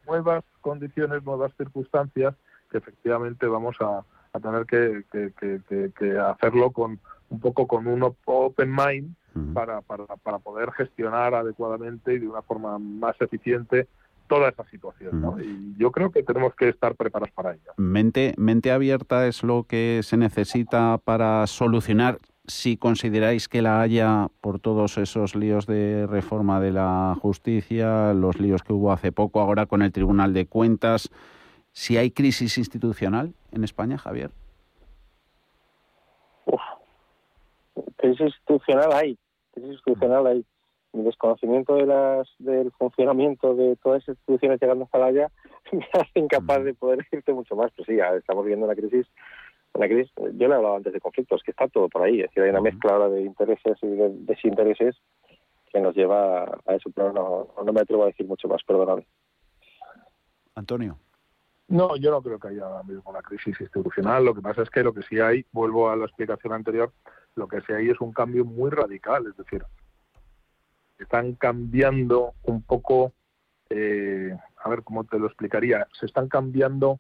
nuevas condiciones, nuevas circunstancias que efectivamente vamos a, a tener que, hacerlo con un poco con un open mind para, para, para, poder gestionar adecuadamente y de una forma más eficiente toda esa situación. Y yo creo que tenemos que estar preparados para ella. Mente, mente abierta es lo que se necesita para solucionar si consideráis que la haya por todos esos líos de reforma de la justicia, los líos que hubo hace poco ahora con el Tribunal de Cuentas, si hay crisis institucional en España, Javier. Uf, crisis institucional hay, crisis institucional hay. Mi desconocimiento de las, del funcionamiento de todas esas instituciones llegando hasta haya me hace incapaz de poder decirte mucho más. Pues sí, estamos viendo una crisis una crisis, yo le he hablado antes de conflictos, que está todo por ahí, es decir, hay una mezcla ahora de intereses y de desintereses que nos lleva a eso, pero no, no me atrevo a decir mucho más, perdóname. Antonio. No, yo no creo que haya ahora mismo una crisis institucional. Lo que pasa es que lo que sí hay, vuelvo a la explicación anterior, lo que sí hay es un cambio muy radical. Es decir, están cambiando un poco, eh, a ver cómo te lo explicaría, se están cambiando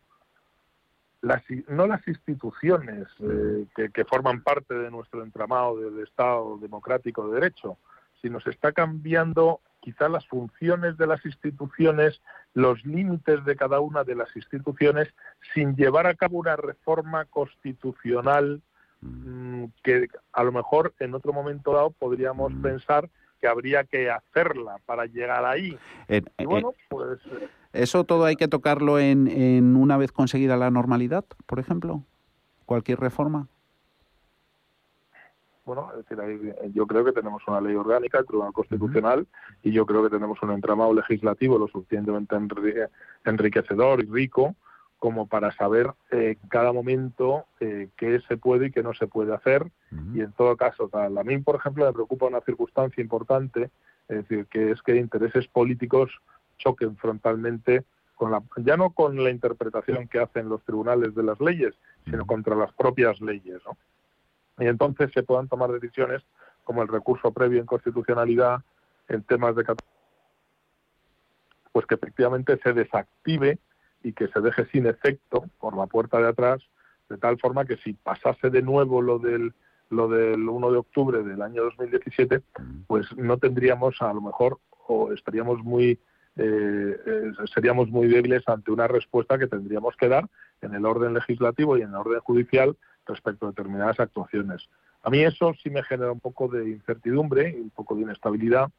las, no las instituciones eh, que, que forman parte de nuestro entramado del Estado democrático de derecho, sino se está cambiando quizá las funciones de las instituciones, los límites de cada una de las instituciones, sin llevar a cabo una reforma constitucional mm, que a lo mejor en otro momento dado podríamos pensar que habría que hacerla para llegar ahí. Eh, y eh, bueno, pues ¿Eso todo hay que tocarlo en, en una vez conseguida la normalidad, por ejemplo? ¿Cualquier reforma? Bueno, es decir, ahí, yo creo que tenemos una ley orgánica, el Tribunal Constitucional, y yo creo que tenemos un entramado legislativo lo suficientemente enri- enriquecedor y rico como para saber eh, en cada momento eh, qué se puede y qué no se puede hacer. Y en todo caso, tal. a mí, por ejemplo, me preocupa una circunstancia importante, es decir, que es que intereses políticos choquen frontalmente con la, ya no con la interpretación que hacen los tribunales de las leyes, sino contra las propias leyes, ¿no? Y entonces se puedan tomar decisiones como el recurso previo en constitucionalidad en temas de pues que efectivamente se desactive y que se deje sin efecto por la puerta de atrás de tal forma que si pasase de nuevo lo del lo del 1 de octubre del año 2017 pues no tendríamos a lo mejor o estaríamos muy eh, eh, seríamos muy débiles ante una respuesta que tendríamos que dar en el orden legislativo y en el orden judicial respecto a determinadas actuaciones. A mí eso sí me genera un poco de incertidumbre y un poco de inestabilidad,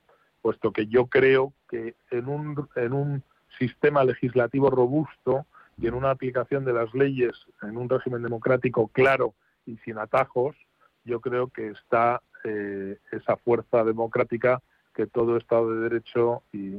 puesto que yo creo que en un, en un sistema legislativo robusto y en una aplicación de las leyes en un régimen democrático claro y sin atajos, yo creo que está eh, esa fuerza democrática que todo Estado de Derecho y,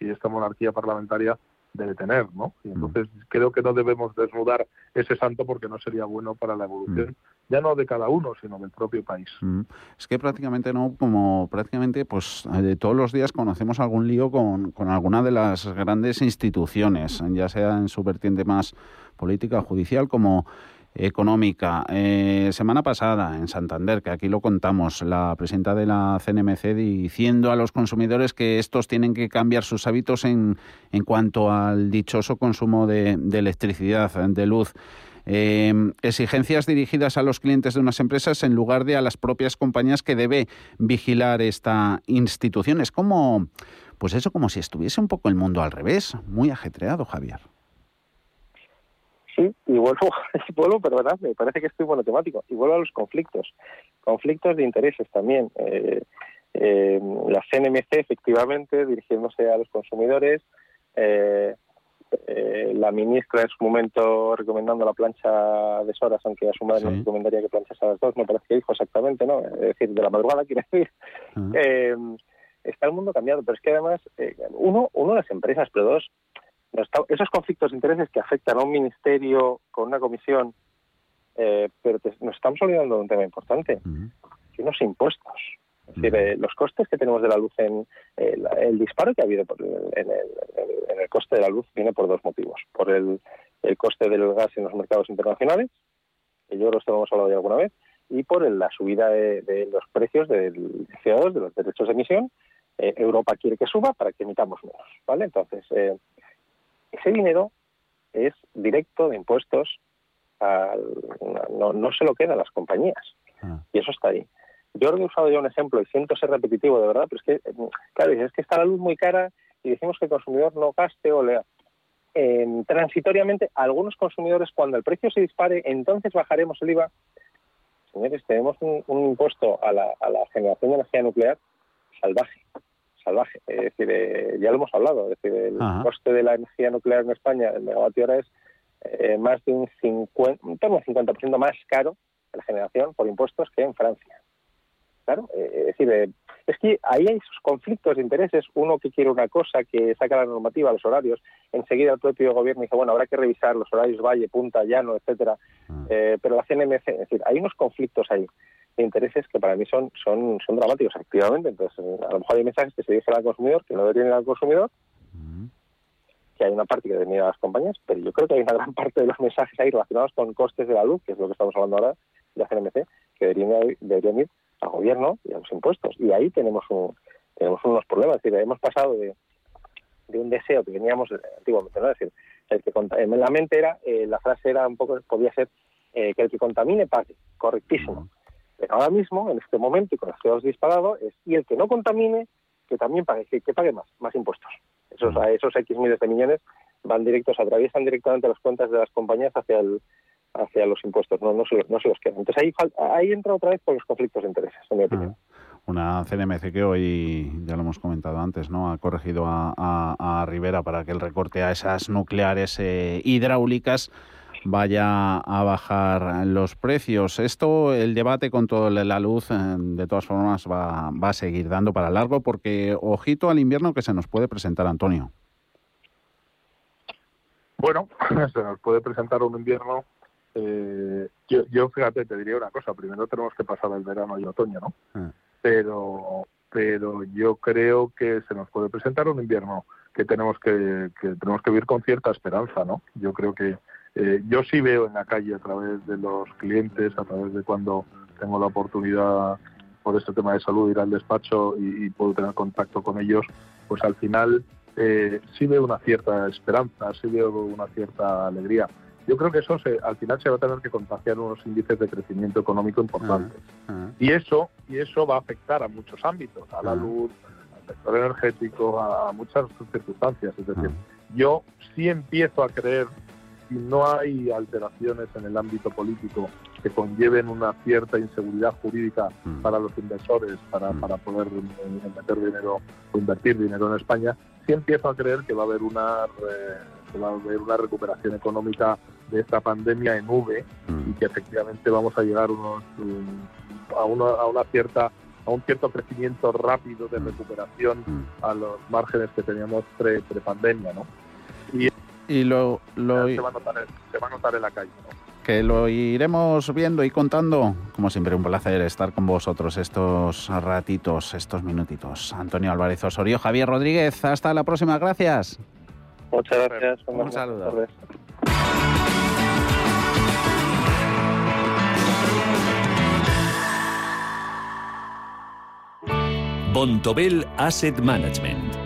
y esta monarquía parlamentaria debe tener, ¿no? Y entonces creo que no debemos desnudar ese santo porque no sería bueno para la evolución, ya no de cada uno, sino del propio país. Mm. Es que prácticamente no, como prácticamente, pues eh, de todos los días conocemos algún lío con, con alguna de las grandes instituciones, ya sea en su vertiente más política, judicial, como económica. Eh, semana pasada en Santander, que aquí lo contamos, la presidenta de la CNMC diciendo a los consumidores que estos tienen que cambiar sus hábitos en, en cuanto al dichoso consumo de, electricidad, de luz. Eh, exigencias dirigidas a los clientes de unas empresas en lugar de a las propias compañías que debe vigilar esta institución. Es como, pues eso, como si estuviese un poco el mundo al revés, muy ajetreado, Javier. Sí, y vuelvo, vuelvo, perdonad, me parece que estoy monotemático, y vuelvo a los conflictos, conflictos de intereses también. Eh, eh, la CNMC, efectivamente, dirigiéndose a los consumidores, eh, eh, la ministra en su momento recomendando la plancha de horas, aunque a su madre no recomendaría que planchase a las dos, me parece que dijo exactamente, ¿no? Es decir, de la madrugada, quiere decir. Eh, está el mundo cambiado, pero es que además, uno, uno, las empresas, pero dos, esos conflictos de intereses que afectan a un ministerio con una comisión, eh, pero te- nos estamos olvidando de un tema importante, que unos impuestos. Es decir, eh, los costes que tenemos de la luz en eh, la- el disparo que ha habido por el- en, el, en el- coste de la luz viene por dos motivos. Por el, el coste del gas en los mercados internacionales, que yo creo que hemos hablado ya alguna vez, y por el- la subida de, de los precios del CO2, de los derechos de emisión. Eh, Europa quiere que suba para que emitamos menos. ¿vale? Entonces, eh, ese dinero es directo de impuestos, al- no, no se lo quedan las compañías. Y eso está ahí. Yo creo que he usado ya un ejemplo y siento ser repetitivo de verdad, pero es que, eh, claro, es que está la luz muy cara y decimos que el consumidor no gaste o lea. Eh, transitoriamente, algunos consumidores, cuando el precio se dispare, entonces bajaremos el IVA. Señores, tenemos un, un impuesto a la, a la generación de energía nuclear salvaje, salvaje. Es decir, eh, ya lo hemos hablado, es decir, el Ajá. coste de la energía nuclear en España, el megavatio hora es eh, más de un 50, en torno al 50% más caro la generación por impuestos que en Francia. Claro, eh, es decir, eh, Es que ahí hay esos conflictos de intereses, uno que quiere una cosa, que saca la normativa, los horarios, enseguida el propio gobierno dice, bueno, habrá que revisar los horarios Valle, Punta, Llano, etcétera, eh, pero la CNMC, es decir, hay unos conflictos ahí de intereses que para mí son, son, son dramáticos, activamente. Entonces, a lo mejor hay mensajes que se dirigen al consumidor que no ir al consumidor, que hay una parte que ir a las compañías, pero yo creo que hay una gran parte de los mensajes ahí relacionados con costes de la luz, que es lo que estamos hablando ahora de la CNMC, que deberían, deberían ir al gobierno y a los impuestos. Y ahí tenemos un, tenemos unos problemas. Es decir, hemos pasado de, de un deseo que teníamos antiguamente, ¿no? Es decir, el que en la mente era, eh, la frase era un poco, podía ser eh, que el que contamine pague, correctísimo. Pero ahora mismo, en este momento, y con los CO2 disparado, es y el que no contamine, que también pague, que, pague más, más impuestos. Esos, esos X miles de millones van directos, atraviesan directamente las cuentas de las compañías hacia el hacia los impuestos, no, no, se, no se los quedan. Entonces ahí, ahí entra otra vez por los conflictos de intereses, en mi opinión. Una CNMC que hoy, ya lo hemos comentado antes, ¿no? ha corregido a, a, Rivera para que el recorte a esas nucleares eh, hidráulicas vaya a bajar los precios. Esto, el debate con toda la luz, eh, de todas formas, va, va a seguir dando para largo porque ojito al invierno que se nos puede presentar, Antonio. Bueno, se nos puede presentar un invierno. Eh, yo, yo, fíjate, te diría una cosa. Primero tenemos que pasar el verano y otoño, ¿no? Ah. Pero, pero yo creo que se nos puede presentar un invierno que tenemos que, que tenemos que vivir con cierta esperanza, ¿no? Yo creo que eh, yo sí veo en la calle a través de los clientes, a través de cuando tengo la oportunidad por este tema de salud ir al despacho y, puedo tener contacto con ellos, pues al final eh, sí veo una cierta esperanza, sí veo una cierta alegría. Yo creo que eso al final se va a tener que contagiar unos índices de crecimiento económico importantes. Ah, ah. Y eso y eso va a afectar a muchos ámbitos, a la ah. luz, al sector energético, a, muchas circunstancias. Es decir, yo sí empiezo a creer si no hay alteraciones en el ámbito político que conlleven una cierta inseguridad jurídica mm. para los inversores, para, mm. para poder eh, meter dinero o invertir dinero en España, sí empiezo a creer que va a haber una, va a haber una recuperación económica de esta pandemia en V y mm. que efectivamente vamos a llegar unos, a, una, a una cierta a un cierto crecimiento rápido de recuperación a los márgenes que teníamos pre, pre pandemia, ¿no? Y lo, lo se, va a notar, en la calle. Que lo iremos viendo y contando. Como siempre, un placer estar con vosotros estos ratitos, estos minutitos. Antonio Álvarez Osorio, Javier Rodríguez, hasta la próxima, gracias. Muchas gracias. Un saludo. Bontobel Asset Management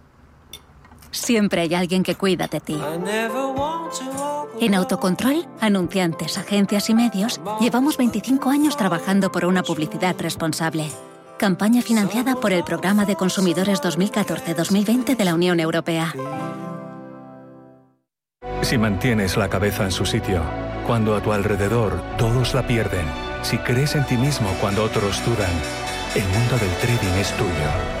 Siempre hay alguien que cuida de ti. En Autocontrol, anunciantes, agencias y medios, llevamos 25 años trabajando por una publicidad responsable. Campaña financiada por el Programa de Consumidores 2014-2020 de la Unión Europea. Si mantienes la cabeza en su sitio, cuando a tu alrededor todos la pierden, si crees en ti mismo cuando otros dudan, el mundo del trading es tuyo.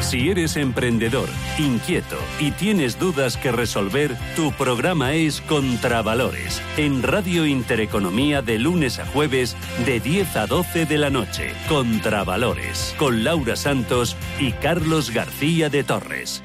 Si eres emprendedor, inquieto y tienes dudas que resolver, tu programa es Contravalores, en Radio Intereconomía de lunes a jueves de 10 a 12 de la noche. Contravalores, con Laura Santos y Carlos García de Torres.